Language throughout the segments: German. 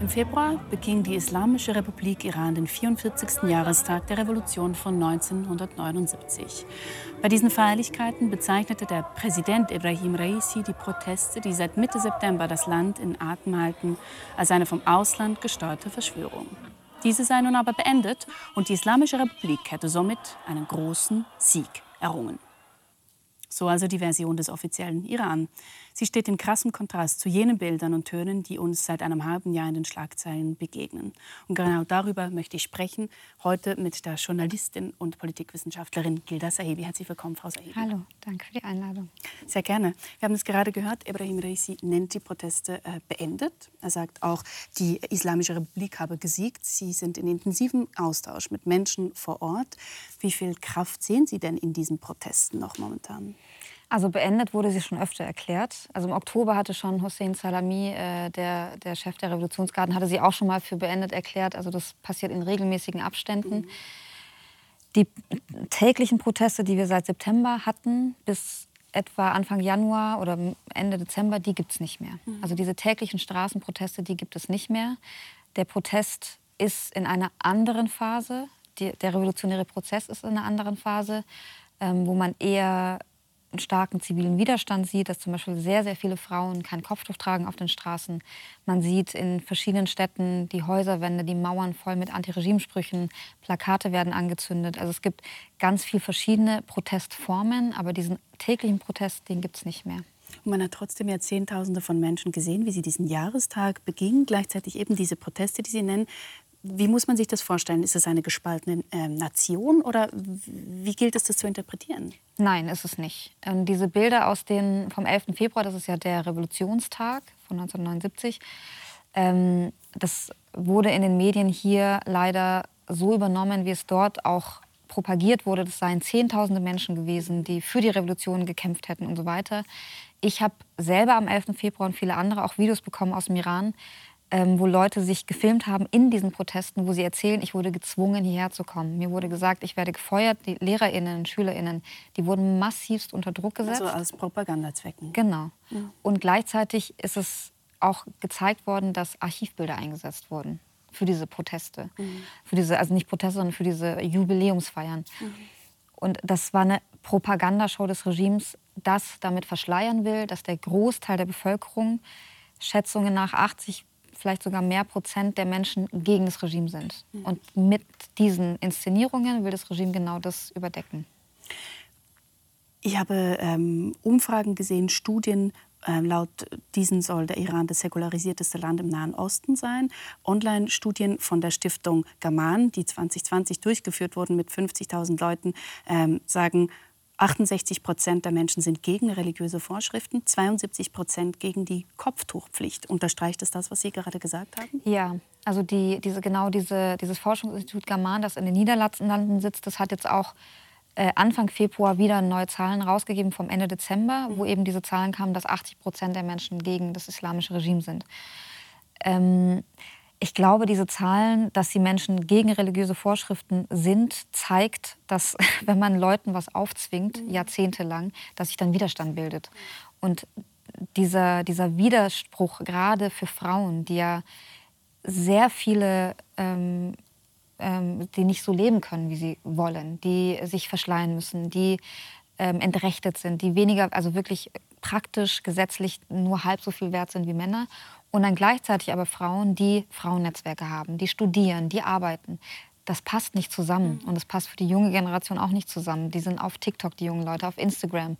Im Februar beging die Islamische Republik Iran den 44. Jahrestag der Revolution von 1979. Bei diesen Feierlichkeiten bezeichnete der Präsident Ibrahim Raisi die Proteste, die seit Mitte September das Land in Atem halten, als eine vom Ausland gesteuerte Verschwörung. Diese sei nun aber beendet und die Islamische Republik hätte somit einen großen Sieg errungen. So also die Version des offiziellen Iran. Sie steht in krassem Kontrast zu jenen Bildern und Tönen, die uns seit einem halben Jahr in den Schlagzeilen begegnen. Und genau darüber möchte ich sprechen, heute mit der Journalistin und Politikwissenschaftlerin Gilda Sahibi. Herzlich willkommen, Frau Sahibi. Hallo, danke für die Einladung. Sehr gerne. Wir haben es gerade gehört, Ibrahim Reisi nennt die Proteste äh, beendet. Er sagt auch, die Islamische Republik habe gesiegt. Sie sind in intensivem Austausch mit Menschen vor Ort. Wie viel Kraft sehen Sie denn in diesen Protesten noch momentan? Also beendet wurde sie schon öfter erklärt. Also im Oktober hatte schon Hossein Salami, äh, der, der Chef der Revolutionsgarden, hatte sie auch schon mal für beendet erklärt. Also das passiert in regelmäßigen Abständen. Mhm. Die täglichen Proteste, die wir seit September hatten, bis etwa Anfang Januar oder Ende Dezember, die gibt es nicht mehr. Mhm. Also diese täglichen Straßenproteste, die gibt es nicht mehr. Der Protest ist in einer anderen Phase. Die, der revolutionäre Prozess ist in einer anderen Phase, ähm, wo man eher einen starken zivilen Widerstand sieht, dass zum Beispiel sehr, sehr viele Frauen kein Kopftuch tragen auf den Straßen. Man sieht in verschiedenen Städten die Häuserwände, die Mauern voll mit Antiregimesprüchen, Plakate werden angezündet. Also es gibt ganz viele verschiedene Protestformen, aber diesen täglichen Protest, den gibt es nicht mehr. Und man hat trotzdem ja Zehntausende von Menschen gesehen, wie sie diesen Jahrestag begingen, gleichzeitig eben diese Proteste, die Sie nennen. Wie muss man sich das vorstellen? Ist es eine gespaltene äh, Nation oder wie gilt es, das zu interpretieren? Nein, ist es nicht. Ähm, diese Bilder aus den, vom 11. Februar, das ist ja der Revolutionstag von 1979, ähm, das wurde in den Medien hier leider so übernommen, wie es dort auch propagiert wurde. Das seien Zehntausende Menschen gewesen, die für die Revolution gekämpft hätten und so weiter. Ich habe selber am 11. Februar und viele andere auch Videos bekommen aus dem Iran, ähm, wo Leute sich gefilmt haben in diesen Protesten, wo sie erzählen, ich wurde gezwungen, hierher zu kommen. Mir wurde gesagt, ich werde gefeuert. Die LehrerInnen, SchülerInnen, die wurden massivst unter Druck gesetzt. Also aus Propagandazwecken. Genau. Ja. Und gleichzeitig ist es auch gezeigt worden, dass Archivbilder eingesetzt wurden für diese Proteste. Mhm. Für diese, also nicht Proteste, sondern für diese Jubiläumsfeiern. Mhm. Und das war eine Propagandashow des Regimes, das damit verschleiern will, dass der Großteil der Bevölkerung Schätzungen nach 80 vielleicht sogar mehr Prozent der Menschen gegen das Regime sind. Mhm. Und mit diesen Inszenierungen will das Regime genau das überdecken. Ich habe ähm, Umfragen gesehen, Studien, äh, laut diesen soll der Iran das säkularisierteste Land im Nahen Osten sein. Online-Studien von der Stiftung Gaman, die 2020 durchgeführt wurden mit 50.000 Leuten, ähm, sagen, 68 Prozent der Menschen sind gegen religiöse Vorschriften, 72 Prozent gegen die Kopftuchpflicht. Unterstreicht es das, was Sie gerade gesagt haben? Ja, also die, diese, genau diese, dieses Forschungsinstitut Gaman, das in den Niederlanden sitzt, das hat jetzt auch äh, Anfang Februar wieder neue Zahlen rausgegeben vom Ende Dezember, wo eben diese Zahlen kamen, dass 80 Prozent der Menschen gegen das islamische Regime sind. Ähm, ich glaube, diese Zahlen, dass die Menschen gegen religiöse Vorschriften sind, zeigt, dass wenn man Leuten was aufzwingt, mhm. jahrzehntelang, dass sich dann Widerstand bildet. Und dieser, dieser Widerspruch, gerade für Frauen, die ja sehr viele, ähm, ähm, die nicht so leben können, wie sie wollen, die sich verschleiern müssen, die ähm, entrechtet sind, die weniger, also wirklich praktisch gesetzlich nur halb so viel wert sind wie Männer und dann gleichzeitig aber Frauen, die Frauennetzwerke haben, die studieren, die arbeiten. Das passt nicht zusammen. Mhm. Und das passt für die junge Generation auch nicht zusammen. Die sind auf TikTok, die jungen Leute, auf Instagram.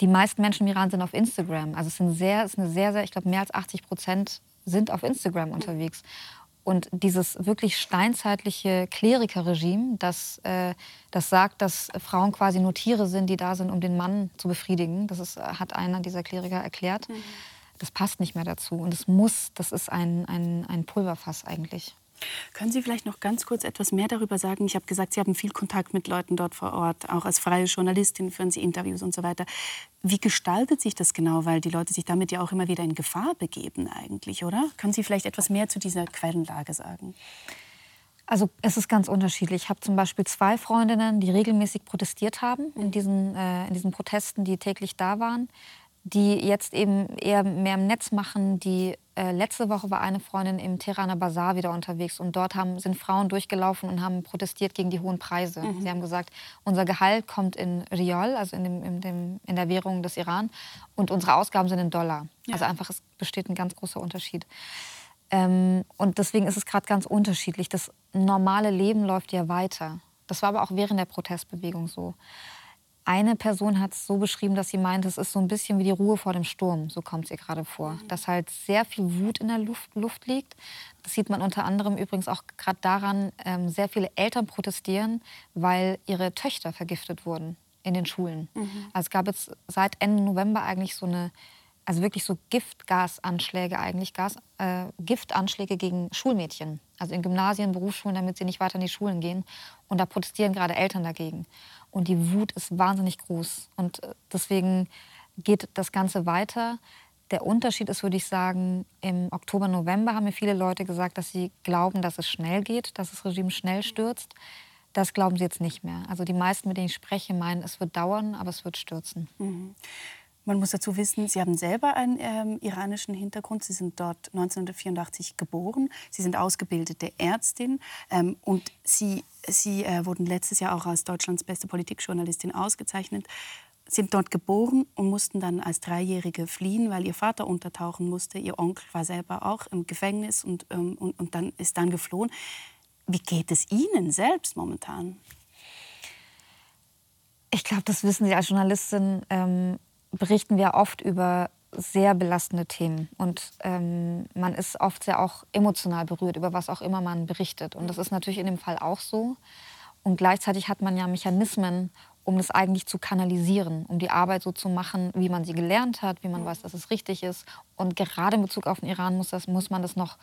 Die meisten Menschen im Iran sind auf Instagram. Also es sind sehr, es ist eine sehr, sehr, ich glaube, mehr als 80 Prozent sind auf Instagram unterwegs. Und dieses wirklich steinzeitliche Klerikerregime, das, äh, das sagt, dass Frauen quasi nur Tiere sind, die da sind, um den Mann zu befriedigen, das ist, hat einer dieser Kleriker erklärt. Mhm das passt nicht mehr dazu. Und es muss, das ist ein, ein, ein Pulverfass eigentlich. Können Sie vielleicht noch ganz kurz etwas mehr darüber sagen? Ich habe gesagt, Sie haben viel Kontakt mit Leuten dort vor Ort, auch als freie Journalistin führen Sie Interviews und so weiter. Wie gestaltet sich das genau? Weil die Leute sich damit ja auch immer wieder in Gefahr begeben eigentlich, oder? Können Sie vielleicht etwas mehr zu dieser Quellenlage sagen? Also es ist ganz unterschiedlich. Ich habe zum Beispiel zwei Freundinnen, die regelmäßig protestiert haben in diesen, äh, in diesen Protesten, die täglich da waren die jetzt eben eher mehr im Netz machen, die äh, letzte Woche war eine Freundin im Tehraner Bazar wieder unterwegs und dort haben, sind Frauen durchgelaufen und haben protestiert gegen die hohen Preise. Mhm. Sie haben gesagt, unser Gehalt kommt in Rial, also in, dem, in, dem, in der Währung des Iran, und unsere Ausgaben sind in Dollar. Ja. Also einfach, es besteht ein ganz großer Unterschied. Ähm, und deswegen ist es gerade ganz unterschiedlich. Das normale Leben läuft ja weiter. Das war aber auch während der Protestbewegung so. Eine Person hat es so beschrieben, dass sie meint, es ist so ein bisschen wie die Ruhe vor dem Sturm, so kommt es ihr gerade vor. Mhm. Dass halt sehr viel Wut in der Luft, Luft liegt. Das sieht man unter anderem übrigens auch gerade daran, ähm, sehr viele Eltern protestieren, weil ihre Töchter vergiftet wurden in den Schulen. Mhm. Also es gab jetzt seit Ende November eigentlich so eine, also wirklich so Giftgasanschläge eigentlich, Gas, äh, Giftanschläge gegen Schulmädchen. Also in Gymnasien, Berufsschulen, damit sie nicht weiter in die Schulen gehen. Und da protestieren gerade Eltern dagegen. Und die Wut ist wahnsinnig groß. Und äh, deswegen geht das Ganze weiter. Der Unterschied ist, würde ich sagen, im Oktober, November haben mir viele Leute gesagt, dass sie glauben, dass es schnell geht, dass das Regime schnell stürzt. Das glauben sie jetzt nicht mehr. Also die meisten, mit denen ich spreche, meinen, es wird dauern, aber es wird stürzen. Mhm. Man muss dazu wissen, Sie haben selber einen ähm, iranischen Hintergrund. Sie sind dort 1984 geboren. Sie sind ausgebildete Ärztin ähm, und Sie, Sie äh, wurden letztes Jahr auch als Deutschlands beste Politikjournalistin ausgezeichnet sind dort geboren und mussten dann als Dreijährige fliehen, weil ihr Vater untertauchen musste. Ihr Onkel war selber auch im Gefängnis und, ähm, und, und dann ist dann geflohen. Wie geht es Ihnen selbst momentan? Ich glaube, das wissen Sie als Journalistin. Ähm, berichten wir oft über sehr belastende Themen. Und ähm, man ist oft sehr auch emotional berührt, über was auch immer man berichtet. Und das ist natürlich in dem Fall auch so. Und gleichzeitig hat man ja Mechanismen, um das eigentlich zu kanalisieren, um die Arbeit so zu machen, wie man sie gelernt hat, wie man weiß, dass es richtig ist. Und gerade in Bezug auf den Iran muss, das, muss man das noch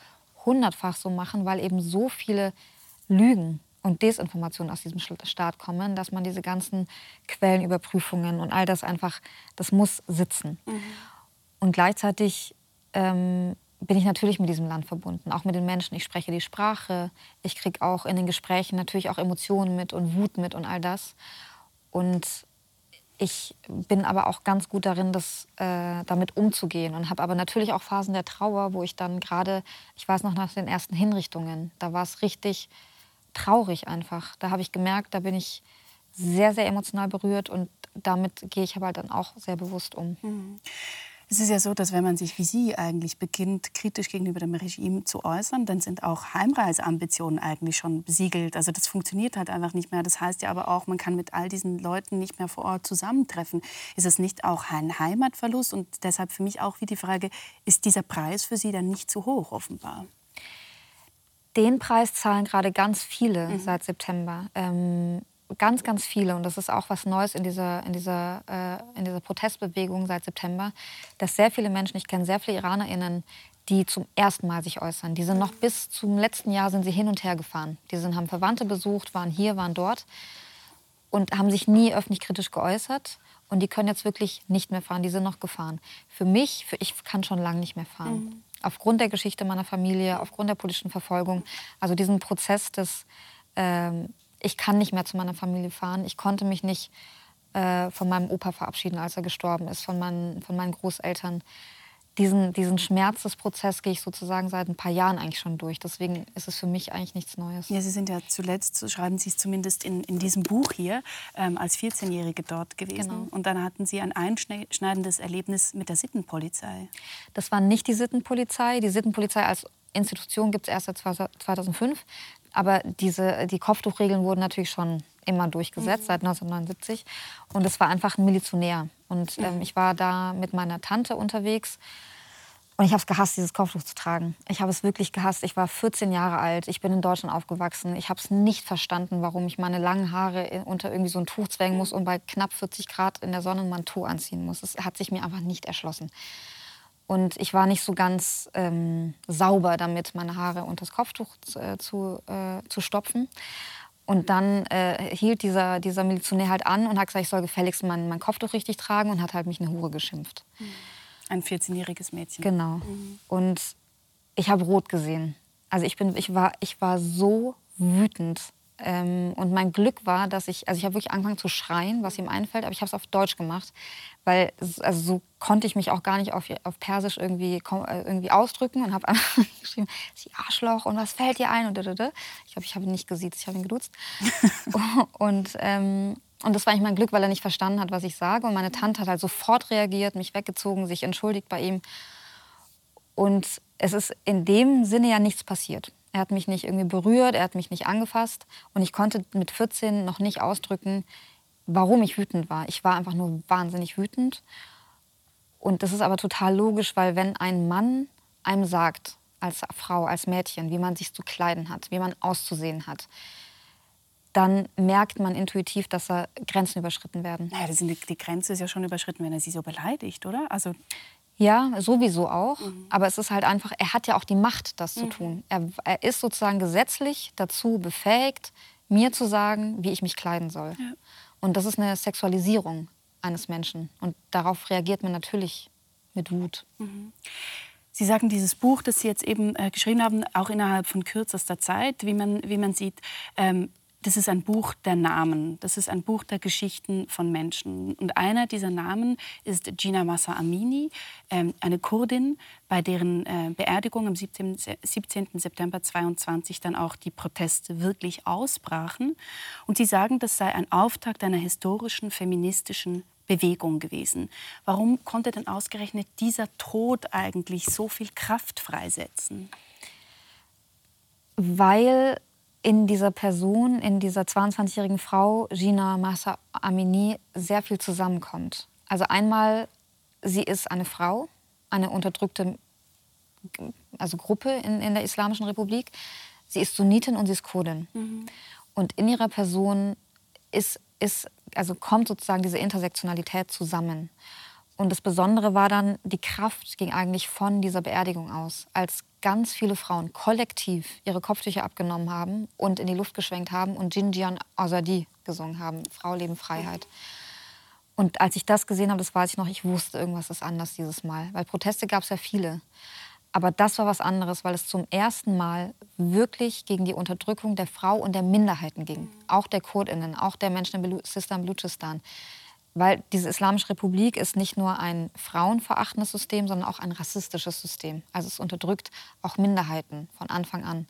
hundertfach so machen, weil eben so viele Lügen und Desinformationen aus diesem Staat kommen, dass man diese ganzen Quellenüberprüfungen und all das einfach, das muss sitzen. Mhm. Und gleichzeitig ähm, bin ich natürlich mit diesem Land verbunden, auch mit den Menschen. Ich spreche die Sprache, ich kriege auch in den Gesprächen natürlich auch Emotionen mit und Wut mit und all das. Und ich bin aber auch ganz gut darin, das, äh, damit umzugehen und habe aber natürlich auch Phasen der Trauer, wo ich dann gerade, ich weiß noch nach den ersten Hinrichtungen, da war es richtig traurig einfach. Da habe ich gemerkt, da bin ich sehr, sehr emotional berührt und damit gehe ich aber dann auch sehr bewusst um. Mhm. Es ist ja so, dass wenn man sich wie Sie eigentlich beginnt, kritisch gegenüber dem Regime zu äußern, dann sind auch Heimreiseambitionen eigentlich schon besiegelt. Also das funktioniert halt einfach nicht mehr. Das heißt ja aber auch, man kann mit all diesen Leuten nicht mehr vor Ort zusammentreffen. Ist es nicht auch ein Heimatverlust? Und deshalb für mich auch wie die Frage, ist dieser Preis für Sie dann nicht zu hoch offenbar? Den Preis zahlen gerade ganz viele mhm. seit September. Ähm, ganz, ganz viele. Und das ist auch was Neues in dieser, in, dieser, äh, in dieser Protestbewegung seit September, dass sehr viele Menschen, ich kenne sehr viele IranerInnen, die zum ersten Mal sich äußern. Die sind noch bis zum letzten Jahr sind sie hin und her gefahren. Die sind, haben Verwandte besucht, waren hier, waren dort und haben sich nie öffentlich kritisch geäußert. Und die können jetzt wirklich nicht mehr fahren. Die sind noch gefahren. Für mich, für ich kann schon lange nicht mehr fahren. Mhm aufgrund der Geschichte meiner Familie, aufgrund der politischen Verfolgung. Also diesen Prozess des, äh, ich kann nicht mehr zu meiner Familie fahren, ich konnte mich nicht äh, von meinem Opa verabschieden, als er gestorben ist, von meinen, von meinen Großeltern diesen, diesen Schmerzesprozess gehe ich sozusagen seit ein paar Jahren eigentlich schon durch. Deswegen ist es für mich eigentlich nichts Neues. Ja, Sie sind ja zuletzt, so schreiben Sie es zumindest in, in diesem Buch hier, ähm, als 14-Jährige dort gewesen. Genau. Und dann hatten Sie ein einschneidendes Erlebnis mit der Sittenpolizei. Das war nicht die Sittenpolizei. Die Sittenpolizei als Institution gibt es erst seit 2005. Aber diese, die Kopftuchregeln wurden natürlich schon immer durchgesetzt, mhm. seit 1979. Und es war einfach ein Milizionär. Und ähm, ich war da mit meiner Tante unterwegs. Und ich habe es gehasst, dieses Kopftuch zu tragen. Ich habe es wirklich gehasst. Ich war 14 Jahre alt. Ich bin in Deutschland aufgewachsen. Ich habe es nicht verstanden, warum ich meine langen Haare unter irgendwie so ein Tuch zwängen muss und bei knapp 40 Grad in der Sonne ein Manteau anziehen muss. Es hat sich mir einfach nicht erschlossen. Und ich war nicht so ganz ähm, sauber damit, meine Haare unter das Kopftuch äh, zu, äh, zu stopfen. Und dann äh, hielt dieser, dieser Milizionär halt an und hat gesagt, ich soll gefälligst mein, mein Kopftuch richtig tragen und hat halt mich eine Hure geschimpft. Mhm. Ein 14-jähriges Mädchen. Genau. Mhm. Und ich habe rot gesehen. Also ich, bin, ich, war, ich war so wütend. Ähm, und mein Glück war, dass ich, also ich habe wirklich angefangen zu schreien, was ihm einfällt, aber ich habe es auf Deutsch gemacht, weil also so konnte ich mich auch gar nicht auf, auf Persisch irgendwie, äh, irgendwie ausdrücken und habe geschrieben, sie Arschloch und was fällt dir ein und Ich glaube, ich habe ihn nicht gesiezt, ich habe ihn geduzt. und, ähm, und das war eigentlich mein Glück, weil er nicht verstanden hat, was ich sage. Und meine Tante hat halt sofort reagiert, mich weggezogen, sich entschuldigt bei ihm. Und es ist in dem Sinne ja nichts passiert. Er hat mich nicht irgendwie berührt, er hat mich nicht angefasst. Und ich konnte mit 14 noch nicht ausdrücken, warum ich wütend war. Ich war einfach nur wahnsinnig wütend. Und das ist aber total logisch, weil wenn ein Mann einem sagt, als Frau, als Mädchen, wie man sich zu kleiden hat, wie man auszusehen hat, dann merkt man intuitiv, dass da Grenzen überschritten werden. Naja, die, Grenze ist ja schon überschritten, wenn er sie so beleidigt, oder? Also ja, sowieso auch. Mhm. Aber es ist halt einfach, er hat ja auch die Macht, das zu mhm. tun. Er, er, ist sozusagen gesetzlich dazu befähigt, mir zu sagen, wie ich mich kleiden soll. Ja. Und das ist eine Sexualisierung eines Menschen. Und darauf reagiert man natürlich mit Wut. Mhm. Sie sagen, dieses Buch, das Sie jetzt eben äh, geschrieben haben, auch innerhalb von kürzester Zeit, wie man, wie man sieht, ähm, das ist ein Buch der Namen. Das ist ein Buch der Geschichten von Menschen. Und einer dieser Namen ist Gina Massa Amini, ähm, eine Kurdin, bei deren äh, Beerdigung am 17, 17. September 22 dann auch die Proteste wirklich ausbrachen. Und sie sagen, das sei ein Auftakt einer historischen feministischen Bewegung gewesen. Warum konnte denn ausgerechnet dieser Tod eigentlich so viel Kraft freisetzen? Weil in dieser Person, in dieser 22-jährigen Frau, Gina Massa Amini, sehr viel zusammenkommt. Also einmal, sie ist eine Frau, eine unterdrückte also Gruppe in, in der Islamischen Republik. Sie ist Sunnitin und sie ist Kurdin. Mhm. Und in ihrer Person ist, ist, also kommt sozusagen diese Intersektionalität zusammen. Und das Besondere war dann, die Kraft ging eigentlich von dieser Beerdigung aus, als ganz viele Frauen kollektiv ihre Kopftücher abgenommen haben und in die Luft geschwenkt haben und Jinjian Azadi gesungen haben, Frau, Leben, Freiheit. Und als ich das gesehen habe, das weiß ich noch, ich wusste, irgendwas ist anders dieses Mal. Weil Proteste gab es ja viele. Aber das war was anderes, weil es zum ersten Mal wirklich gegen die Unterdrückung der Frau und der Minderheiten ging. Auch der Kurdinnen, auch der Menschen in Sistan Belutschistan. Weil diese Islamische Republik ist nicht nur ein frauenverachtendes System, sondern auch ein rassistisches System. Also es unterdrückt auch Minderheiten von Anfang an.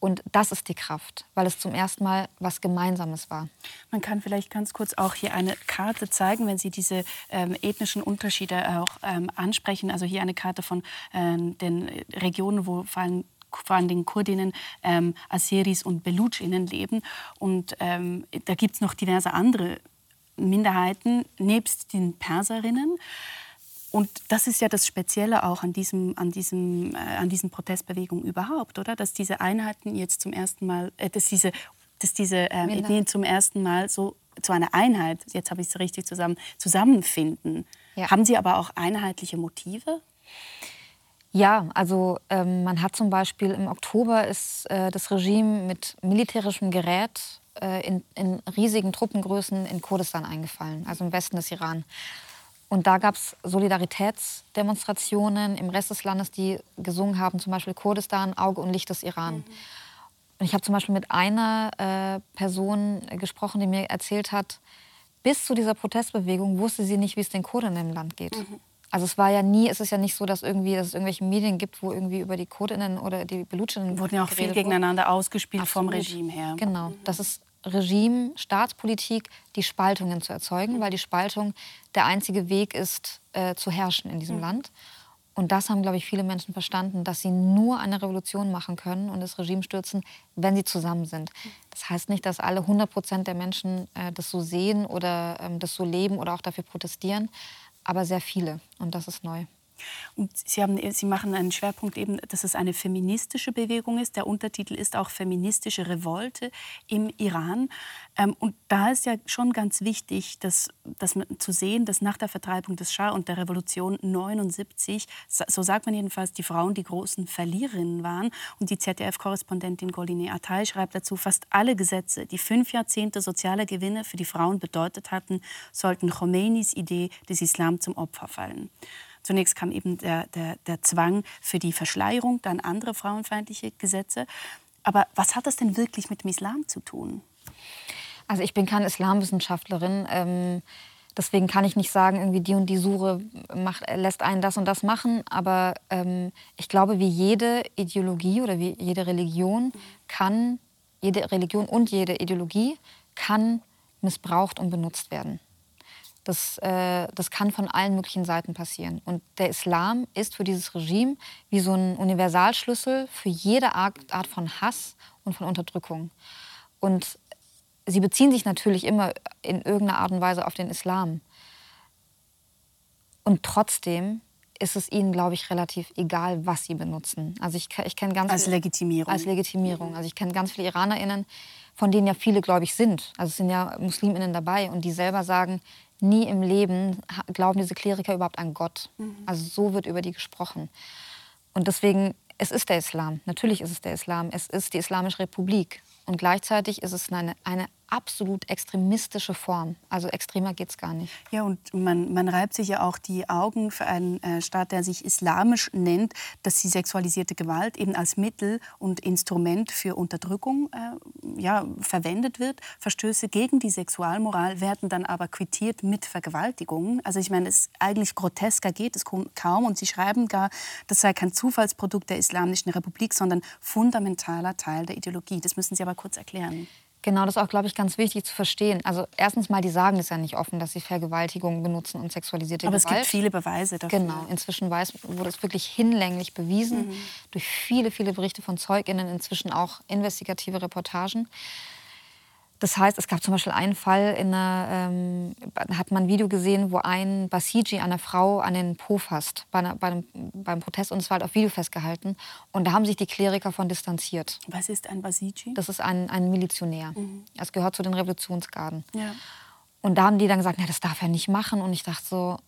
Und das ist die Kraft, weil es zum ersten Mal was Gemeinsames war. Man kann vielleicht ganz kurz auch hier eine Karte zeigen, wenn Sie diese ähm, ethnischen Unterschiede auch ähm, ansprechen. Also hier eine Karte von ähm, den Regionen, wo vor allem vor allem den Kurdinnen, ähm, Aseris und Belutschinnen leben. Und ähm, da gibt es noch diverse andere Minderheiten, nebst den Perserinnen. Und das ist ja das Spezielle auch an, diesem, an, diesem, äh, an diesen Protestbewegungen überhaupt, oder? Dass diese Einheiten jetzt zum ersten Mal, äh, dass diese, dass diese ähm, Ethnien zum ersten Mal so zu einer Einheit, jetzt habe ich es richtig zusammen, zusammenfinden. Ja. Haben Sie aber auch einheitliche Motive? Ja, also ähm, man hat zum Beispiel im Oktober ist äh, das Regime mit militärischem Gerät äh, in, in, riesigen Truppengrößen in Kurdistan eingefallen, also im Westen des Iran. Und da gab es Solidaritätsdemonstrationen im Rest des Landes, die gesungen haben, zum Beispiel Kurdistan, Auge und Licht des Iran. Mhm. Und ich habe zum Beispiel mit einer äh, Person gesprochen, die mir erzählt hat, bis zu dieser Protestbewegung wusste sie nicht, wie es den Kurden im Land geht. Mhm. Also es war ja nie, es ist ja nicht so, dass irgendwie dass es irgendwelche Medien gibt, wo irgendwie über die Kurdinnen oder die Belutschinnen wurden ja auch viel gegeneinander wurde. ausgespielt Absolut. vom Regime her. Genau, mhm. das ist Regime, Staatspolitik, die Spaltungen zu erzeugen, weil die Spaltung der einzige Weg ist, äh, zu herrschen in diesem mhm. Land. Und das haben, glaube ich, viele Menschen verstanden, dass sie nur eine Revolution machen können und das Regime stürzen, wenn sie zusammen sind. Das heißt nicht, dass alle 100 Prozent der Menschen äh, das so sehen oder ähm, das so leben oder auch dafür protestieren, aber sehr viele. Und das ist neu. Und Sie, haben, Sie machen einen Schwerpunkt eben, dass es eine feministische Bewegung ist. Der Untertitel ist auch feministische Revolte im Iran. Ähm, und da ist ja schon ganz wichtig, dass, dass zu sehen, dass nach der Vertreibung des Schah und der Revolution 79, so sagt man jedenfalls, die Frauen die großen Verliererinnen waren. Und die ZDF-Korrespondentin Goline Atay schreibt dazu, fast alle Gesetze, die fünf Jahrzehnte sozialer Gewinne für die Frauen bedeutet hatten, sollten Khomeinis Idee des Islam zum Opfer fallen. Zunächst kam eben der, der, der Zwang für die Verschleierung, dann andere frauenfeindliche Gesetze. Aber was hat das denn wirklich mit dem Islam zu tun? Also ich bin keine Islamwissenschaftlerin. Ähm, deswegen kann ich nicht sagen, irgendwie die und die Sure macht, lässt einen das und das machen. Aber ähm, ich glaube, wie jede Ideologie oder wie jede Religion kann, jede Religion und jede Ideologie kann missbraucht und benutzt werden. Das, äh, das kann von allen möglichen Seiten passieren. Und der Islam ist für dieses Regime wie so ein Universalschlüssel für jede Art, Art von Hass und von Unterdrückung. Und sie beziehen sich natürlich immer in irgendeiner Art und Weise auf den Islam. Und trotzdem ist es ihnen, glaube ich, relativ egal, was sie benutzen. Also ich, ich kenne ganz als Legitimierung. Als Legitimierung. Also ich kenne ganz viele IranerInnen, von denen ja viele, glaube ich, sind. Also es sind ja MuslimInnen dabei und die selber sagen, nie im Leben glauben diese Kleriker überhaupt an Gott. Mhm. Also so wird über die gesprochen. Und deswegen, es ist der Islam. Natürlich ist es der Islam. Es ist die Islamische Republik. Und gleichzeitig ist es eine, eine absolut extremistische Form. Also extremer geht es gar nicht. Ja, und man, man reibt sich ja auch die Augen für einen äh, Staat, der sich islamisch nennt, dass die sexualisierte Gewalt eben als Mittel und Instrument für Unterdrückung äh, ja, verwendet wird. Verstöße gegen die Sexualmoral werden dann aber quittiert mit Vergewaltigungen. Also ich meine, es eigentlich grotesker geht es kaum. Und sie schreiben gar, das sei kein Zufallsprodukt der Islamischen Republik, sondern fundamentaler Teil der Ideologie. Das müssen Sie aber kurz erklären. Genau, das ist auch, glaube ich, ganz wichtig zu verstehen. Also erstens mal, die sagen es ja nicht offen, dass sie Vergewaltigung benutzen und sexualisierte Aber Gewalt. Aber es gibt viele Beweise dafür. Genau, inzwischen weiß, wurde es wirklich hinlänglich bewiesen mhm. durch viele, viele Berichte von ZeugInnen, inzwischen auch investigative Reportagen. Das heißt, es gab zum Beispiel einen Fall, in einer, ähm, hat man ein Video gesehen, wo ein Basiji einer Frau an den Po fasst bei, einer, bei einem, beim Protest und es war halt auf Video festgehalten. Und da haben sich die Kleriker von distanziert. Was ist ein Basiji? Das ist ein, ein Milizionär. Mhm. Das gehört zu den Revolutionsgarden. Ja. Und da haben die dann gesagt, na, das darf er nicht machen. Und ich dachte so,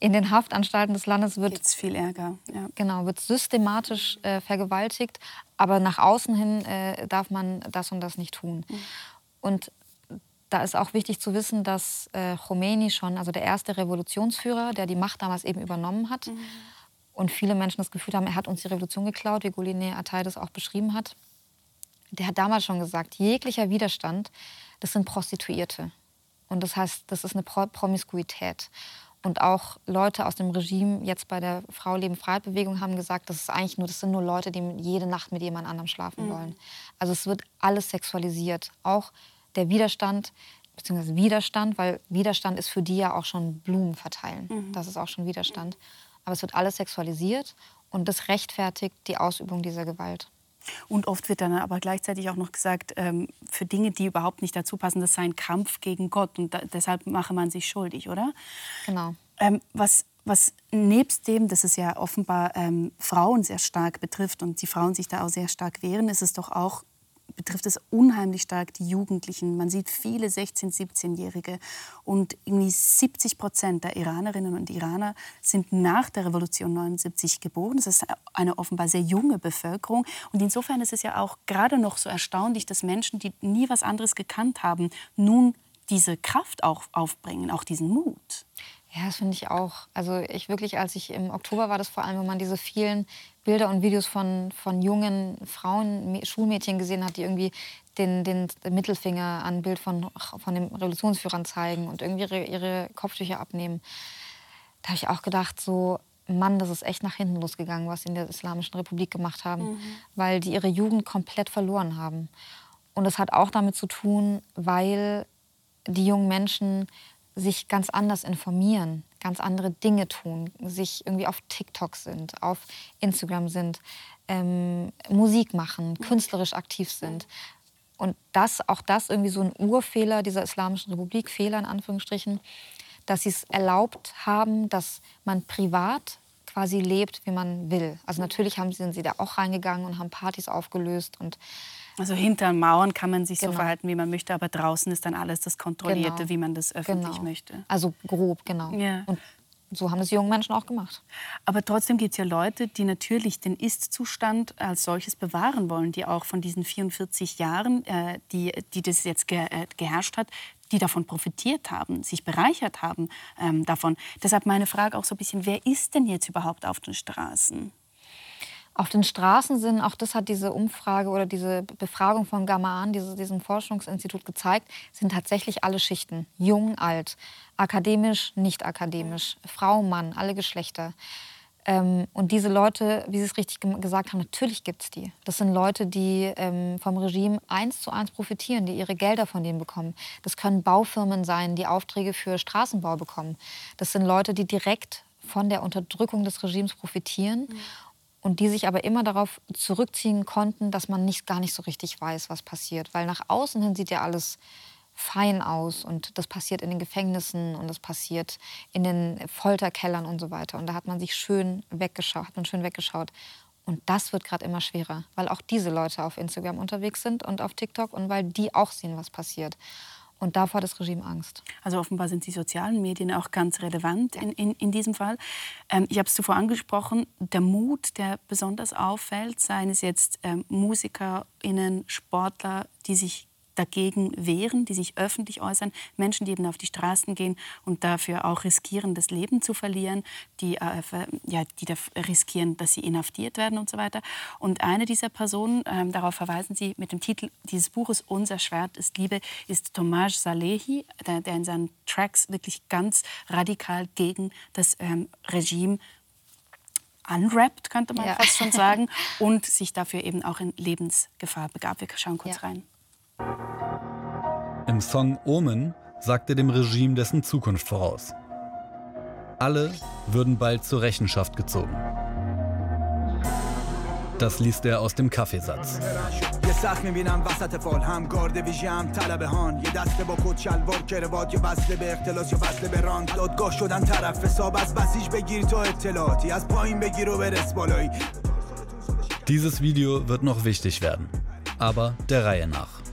in den Haftanstalten des Landes wird Gibt's viel Ärger. Ja. Genau, wird systematisch äh, vergewaltigt, aber nach außen hin äh, darf man das und das nicht tun. Mhm. Und da ist auch wichtig zu wissen, dass äh, Khomeini schon, also der erste Revolutionsführer, der die Macht damals eben übernommen hat, mhm. und viele Menschen das Gefühl haben, er hat uns die Revolution geklaut, wie Gouline Attai das auch beschrieben hat. Der hat damals schon gesagt, jeglicher Widerstand, das sind Prostituierte. Und das heißt, das ist eine Promiskuität. Und auch Leute aus dem Regime jetzt bei der Frau Leben Freiheit Bewegung haben gesagt, das ist eigentlich nur, das sind nur Leute, die jede Nacht mit jemand anderem schlafen mhm. wollen. Also es wird alles sexualisiert. Auch der Widerstand, beziehungsweise Widerstand, weil Widerstand ist für die ja auch schon Blumen verteilen. Mhm. Das ist auch schon Widerstand. Aber es wird alles sexualisiert und das rechtfertigt die Ausübung dieser Gewalt. Und oft wird dann aber gleichzeitig auch noch gesagt, ähm, für Dinge, die überhaupt nicht dazu passen, das sei ein Kampf gegen Gott und da, deshalb mache man sich schuldig, oder? Genau. Ähm, was, was nebst dem, dass es ja offenbar ähm, Frauen sehr stark betrifft und die Frauen sich da auch sehr stark wehren, ist es doch auch betrifft es unheimlich stark die Jugendlichen. Man sieht viele 16-, 17-Jährige und irgendwie 70 Prozent der Iranerinnen und Iraner sind nach der Revolution 79 geboren. Das ist eine offenbar sehr junge Bevölkerung. Und insofern ist es ja auch gerade noch so erstaunlich, dass Menschen, die nie was anderes gekannt haben, nun diese Kraft auch aufbringen, auch diesen Mut. Ja, das finde ich auch. Also ich wirklich, als ich im Oktober war das vor allem, wenn man diese vielen Bilder und Videos von, von jungen Frauen, Schulmädchen gesehen hat, die irgendwie den, den Mittelfinger an Bild von, von den Revolutionsführern zeigen und irgendwie ihre, ihre Kopftücher abnehmen. Da habe ich auch gedacht, so, Mann, das ist echt nach hinten losgegangen, was sie in der Islamischen Republik gemacht haben, mhm. weil die ihre Jugend komplett verloren haben. Und das hat auch damit zu tun, weil die jungen Menschen sich ganz anders informieren, ganz andere Dinge tun, sich irgendwie auf TikTok sind, auf Instagram sind, ähm, Musik machen, künstlerisch aktiv sind. Und das, auch das irgendwie so ein Urfehler dieser Islamischen Republik, Fehler in Anführungsstrichen, dass sie es erlaubt haben, dass man privat quasi lebt, wie man will. Also natürlich haben, sind sie da auch reingegangen und haben Partys aufgelöst und also hinter Mauern kann man sich genau. so verhalten, wie man möchte, aber draußen ist dann alles das Kontrollierte, genau. wie man das öffentlich genau. möchte. Also grob, genau. Ja. Und so haben es junge Menschen auch gemacht. Aber trotzdem gibt es ja Leute, die natürlich den Ist-Zustand als solches bewahren wollen, die auch von diesen 44 Jahren, äh, die, die das jetzt ge äh, geherrscht hat, die davon profitiert haben, sich bereichert haben ähm, davon. Deshalb meine Frage auch so ein bisschen, wer ist denn jetzt überhaupt auf den Straßen? Auf den Straßen sind, auch das hat diese Umfrage oder diese Befragung von Gamaan, diese, diesem Forschungsinstitut gezeigt, sind tatsächlich alle Schichten. Jung, alt, akademisch, nicht akademisch, Frau, Mann, alle Geschlechter. Ähm, und diese Leute, wie Sie es richtig gesagt haben, natürlich gibt es die. Das sind Leute, die ähm, vom Regime eins zu eins profitieren, die ihre Gelder von denen bekommen. Das können Baufirmen sein, die Aufträge für Straßenbau bekommen. Das sind Leute, die direkt von der Unterdrückung des Regimes profitieren. Mhm und die sich aber immer darauf zurückziehen konnten, dass man nicht, gar nicht so richtig weiß, was passiert. Weil nach außen hin sieht ja alles fein aus und das passiert in den Gefängnissen und das passiert in den Folterkellern und so weiter. Und da hat man sich schön weggeschaut, hat man schön weggeschaut. Und das wird gerade immer schwerer, weil auch diese Leute auf Instagram unterwegs sind und auf TikTok und weil die auch sehen, was passiert. Und davor hat das Regime Angst. Also offenbar sind die sozialen Medien auch ganz relevant in, in, in diesem Fall. Ähm, ich habe es zuvor angesprochen, der Mut, der besonders auffällt, seien es jetzt ähm, MusikerInnen, Sportler, die sich dagegen wehren, die sich öffentlich äußern, Menschen, die eben auf die Straßen gehen und dafür auch riskieren, das Leben zu verlieren, die, äh, ja, die riskieren, dass sie inhaftiert werden und so weiter. Und eine dieser Personen, ähm, darauf verweisen Sie mit dem Titel dieses Buches Unser Schwert ist Liebe, ist Tomasz Salehi, der, der in seinen Tracks wirklich ganz radikal gegen das ähm, Regime unwrapped, könnte man ja. fast schon sagen, und sich dafür eben auch in Lebensgefahr begab. Wir schauen kurz ja. rein. Im Song Omen sagt er dem Regime dessen Zukunft voraus. Alle würden bald zur Rechenschaft gezogen. Das liest er aus dem Kaffeesatz. Dieses Video wird noch wichtig werden, aber der Reihe nach.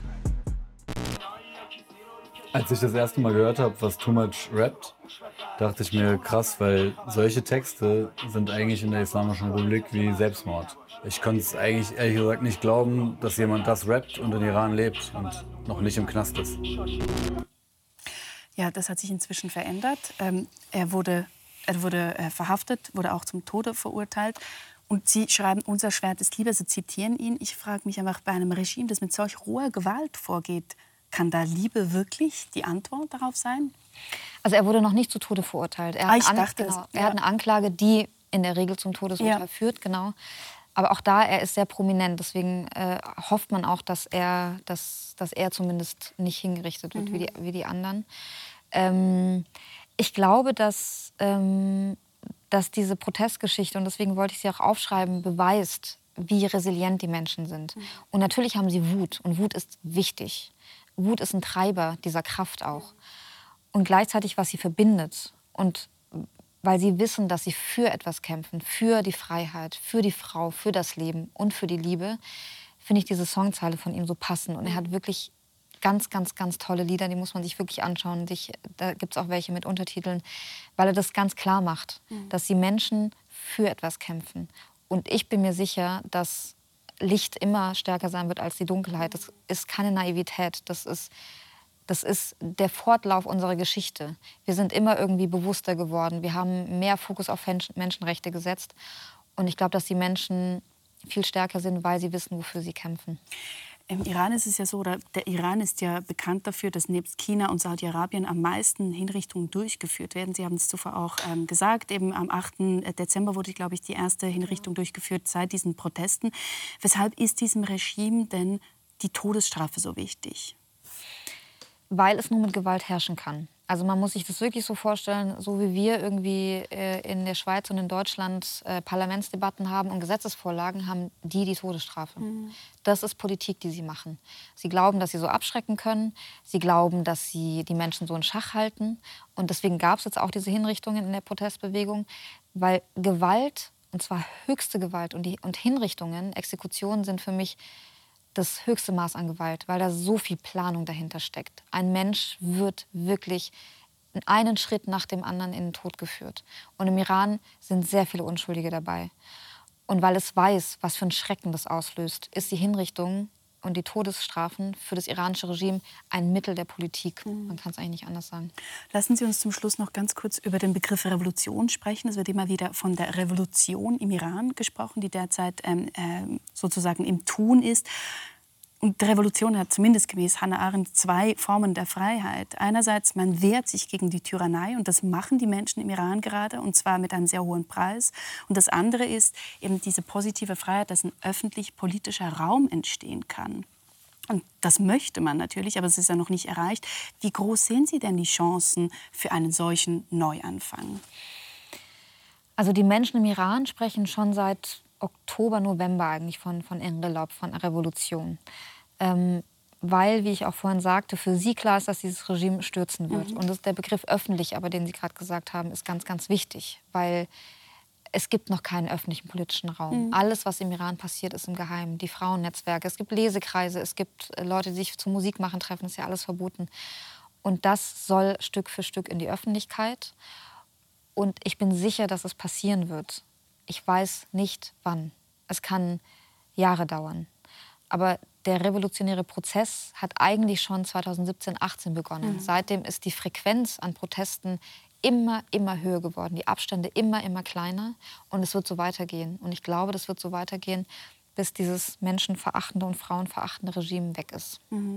Als ich das erste Mal gehört habe, was Too Much rappt, dachte ich mir krass, weil solche Texte sind eigentlich in der Islamischen Republik wie Selbstmord. Ich konnte es eigentlich ehrlich gesagt nicht glauben, dass jemand das rappt und in Iran lebt und noch nicht im Knast ist. Ja, das hat sich inzwischen verändert. Ähm, er wurde, er wurde äh, verhaftet, wurde auch zum Tode verurteilt. Und Sie schreiben, unser Schwert ist Liebe, Sie zitieren ihn. Ich frage mich einfach, bei einem Regime, das mit solch roher Gewalt vorgeht, kann da Liebe wirklich die Antwort darauf sein? Also er wurde noch nicht zu Tode verurteilt. Er, ah, hat, an, genau, ja. er hat eine Anklage, die in der Regel zum Todesurteil ja. führt, genau. Aber auch da, er ist sehr prominent. Deswegen äh, hofft man auch, dass er, dass, dass er zumindest nicht hingerichtet wird mhm. wie, die, wie die anderen. Ähm, ich glaube, dass, ähm, dass diese Protestgeschichte, und deswegen wollte ich sie auch aufschreiben, beweist, wie resilient die Menschen sind. Mhm. Und natürlich haben sie Wut. Und Wut ist wichtig. Wut ist ein Treiber dieser Kraft auch. Und gleichzeitig, was sie verbindet. Und weil sie wissen, dass sie für etwas kämpfen, für die Freiheit, für die Frau, für das Leben und für die Liebe, finde ich diese Songzeile von ihm so passend. Und er hat wirklich ganz, ganz, ganz tolle Lieder, die muss man sich wirklich anschauen. Sich, da gibt es auch welche mit Untertiteln, weil er das ganz klar macht, mhm. dass die Menschen für etwas kämpfen. Und ich bin mir sicher, dass Licht immer stärker sein wird als die Dunkelheit. Das ist keine Naivität. Das ist, das ist der Fortlauf unserer Geschichte. Wir sind immer irgendwie bewusster geworden. Wir haben mehr Fokus auf Menschenrechte gesetzt. Und ich glaube, dass die Menschen viel stärker sind, weil sie wissen, wofür sie kämpfen. Im Iran ist es ja so, oder der Iran ist ja bekannt dafür, dass nebst China und Saudi-Arabien am meisten Hinrichtungen durchgeführt werden. Sie haben es zuvor auch ähm, gesagt. Eben am 8. Dezember wurde, glaube ich, die erste Hinrichtung durchgeführt seit diesen Protesten. Weshalb ist diesem Regime denn die Todesstrafe so wichtig? Weil es nur mit Gewalt herrschen kann. Also man muss sich das wirklich so vorstellen, so wie wir irgendwie äh, in der Schweiz und in Deutschland äh, Parlamentsdebatten haben und Gesetzesvorlagen, haben die die Todesstrafe. Mhm. Das ist Politik, die sie machen. Sie glauben, dass sie so abschrecken können. Sie glauben, dass sie die Menschen so in Schach halten. Und deswegen gab es jetzt auch diese Hinrichtungen in der Protestbewegung, weil Gewalt, und zwar höchste Gewalt und, die, und Hinrichtungen, Exekutionen sind für mich das höchste Maß an Gewalt, weil da so viel Planung dahinter steckt. Ein Mensch wird wirklich einen Schritt nach dem anderen in den Tod geführt. Und im Iran sind sehr viele Unschuldige dabei. Und weil es weiß, was für ein Schrecken das auslöst, ist die Hinrichtung und die Todesstrafen für das iranische Regime ein Mittel der Politik. Mhm. Man kann es eigentlich nicht anders sagen. Lassen Sie uns zum Schluss noch ganz kurz über den Begriff Revolution sprechen. Es wird immer wieder von der Revolution im Iran gesprochen, die derzeit ähm, äh, sozusagen im Tun ist. Und die Revolution hat zumindest gemäß Hannah Arendt zwei Formen der Freiheit. Einerseits, man wehrt sich gegen die Tyrannei und das machen die Menschen im Iran gerade und zwar mit einem sehr hohen Preis. Und das andere ist eben diese positive Freiheit, dass ein öffentlich-politischer Raum entstehen kann. Und das möchte man natürlich, aber es ist ja noch nicht erreicht. Wie groß sehen Sie denn die Chancen für einen solchen Neuanfang? Also die Menschen im Iran sprechen schon seit Oktober, November eigentlich von, von Engelab, von Revolution. Ähm, weil, wie ich auch vorhin sagte, für sie klar ist, dass dieses Regime stürzen wird. Mhm. Und das, der Begriff öffentlich, aber den Sie gerade gesagt haben, ist ganz, ganz wichtig, weil es gibt noch keinen öffentlichen politischen Raum. Mhm. Alles, was im Iran passiert, ist im Geheimen. Die Frauennetzwerke, es gibt Lesekreise, es gibt äh, Leute, die sich zu Musik machen treffen, ist ja alles verboten. Und das soll Stück für Stück in die Öffentlichkeit. Und ich bin sicher, dass es passieren wird. Ich weiß nicht wann. Es kann Jahre dauern. Aber der revolutionäre Prozess hat eigentlich schon 2017, 18 begonnen. Mhm. Seitdem ist die Frequenz an Protesten immer, immer höher geworden, die Abstände immer, immer kleiner und es wird so weitergehen. Und ich glaube, das wird so weitergehen, bis dieses menschenverachtende und frauenverachtende Regime weg ist. Mhm.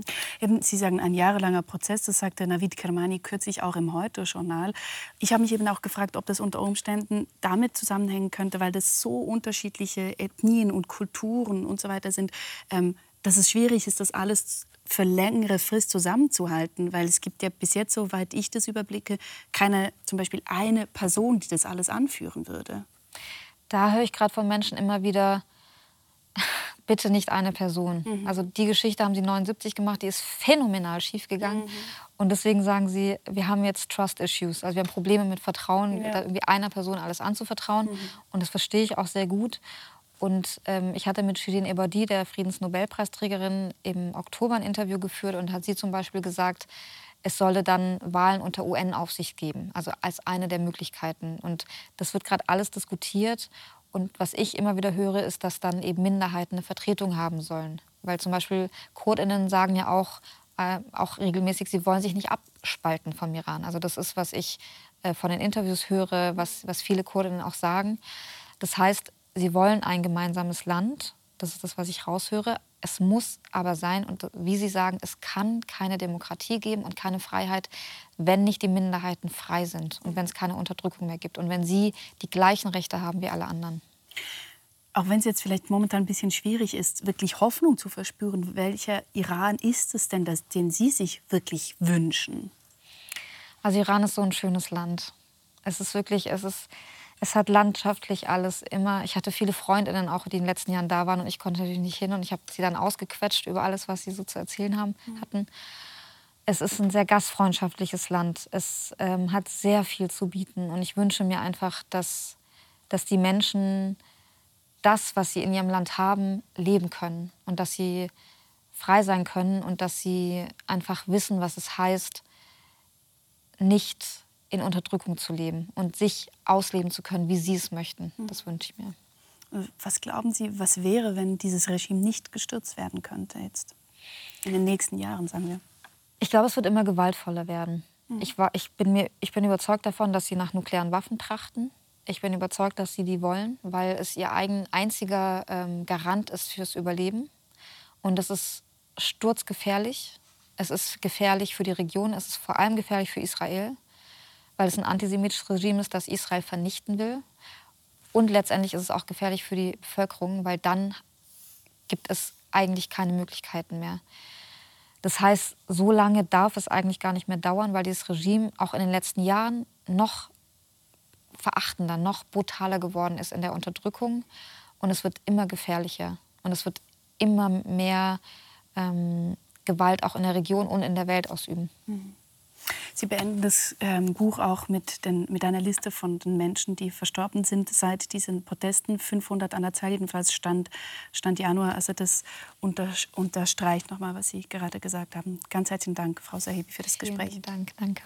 Sie sagen, ein jahrelanger Prozess, das sagte Navid Kermani kürzlich auch im Heute-Journal. Ich habe mich eben auch gefragt, ob das unter Umständen damit zusammenhängen könnte, weil das so unterschiedliche Ethnien und Kulturen und so weiter sind, ähm, dass es schwierig ist, das alles für längere Frist zusammenzuhalten, weil es gibt ja bis jetzt, soweit ich das überblicke, keine zum Beispiel eine Person, die das alles anführen würde. Da höre ich gerade von Menschen immer wieder, bitte nicht eine Person. Mhm. Also die Geschichte haben sie 79 gemacht, die ist phänomenal schief gegangen. Mhm. Und deswegen sagen sie, wir haben jetzt Trust Issues. Also wir haben Probleme mit Vertrauen, ja. irgendwie einer Person alles anzuvertrauen. Mhm. Und das verstehe ich auch sehr gut. Und ähm, ich hatte mit Shirin Ebadi, der Friedensnobelpreisträgerin, im Oktober ein Interview geführt und hat sie zum Beispiel gesagt, es solle dann Wahlen unter UN-Aufsicht geben, also als eine der Möglichkeiten. Und das wird gerade alles diskutiert. Und was ich immer wieder höre, ist, dass dann eben Minderheiten eine Vertretung haben sollen. Weil zum Beispiel Kurdinnen sagen ja auch, äh, auch regelmäßig, sie wollen sich nicht abspalten vom Iran. Also das ist, was ich äh, von den Interviews höre, was, was viele Kurdinnen auch sagen. Das heißt, sie wollen ein gemeinsames Land. Das ist das, was ich raushöre. Es muss aber sein, und wie Sie sagen, es kann keine Demokratie geben und keine Freiheit, wenn nicht die Minderheiten frei sind und wenn es keine Unterdrückung mehr gibt und wenn sie die gleichen Rechte haben wie alle anderen. Auch wenn es jetzt vielleicht momentan ein bisschen schwierig ist, wirklich Hoffnung zu verspüren, welcher Iran ist es denn, das, den Sie sich wirklich wünschen? Also Iran ist so ein schönes Land. Es ist wirklich, es ist, es hat landschaftlich alles immer. Ich hatte viele Freundinnen auch, die in den letzten Jahren da waren und ich konnte natürlich nicht hin und ich habe sie dann ausgequetscht über alles, was sie so zu erzählen haben, mhm. hatten. Es ist ein sehr gastfreundschaftliches Land. Es ähm, hat sehr viel zu bieten und ich wünsche mir einfach, dass, dass die Menschen das, was sie in ihrem Land haben, leben können und dass sie frei sein können und dass sie einfach wissen, was es heißt, nicht in Unterdrückung zu leben und sich ausleben zu können, wie sie es möchten. Hm. Das wünsche ich mir. Was glauben Sie, was wäre, wenn dieses Regime nicht gestürzt werden könnte jetzt? In den nächsten Jahren, sagen wir. Ich glaube, es wird immer gewaltvoller werden. Mhm. Ich, war, ich, bin mir, ich bin überzeugt davon, dass sie nach nuklearen Waffen trachten. Ich bin überzeugt, dass sie die wollen, weil es ihr eigen, einziger ähm, Garant ist fürs Überleben. Und es ist sturzgefährlich. Es ist gefährlich für die Region. Es ist vor allem gefährlich für Israel weil es ein antisemitisches Regime ist, das Israel vernichten will. Und letztendlich ist es auch gefährlich für die Bevölkerung, weil dann gibt es eigentlich keine Möglichkeiten mehr. Das heißt, so lange darf es eigentlich gar nicht mehr dauern, weil dieses Regime auch in den letzten Jahren noch verachtender, noch brutaler geworden ist in der Unterdrückung. Und es wird immer gefährlicher. Und es wird immer mehr ähm, Gewalt auch in der Region und in der Welt ausüben. Mhm. Sie beenden das ähm, Buch auch mit, den, mit einer Liste von den Menschen, die verstorben sind seit diesen Protesten. 500 an der Zahl, jedenfalls stand, stand Januar. Also das unter, unterstreicht nochmal, was Sie gerade gesagt haben. Ganz herzlichen Dank, Frau Sahibi, für das Gespräch. Vielen Dank, danke.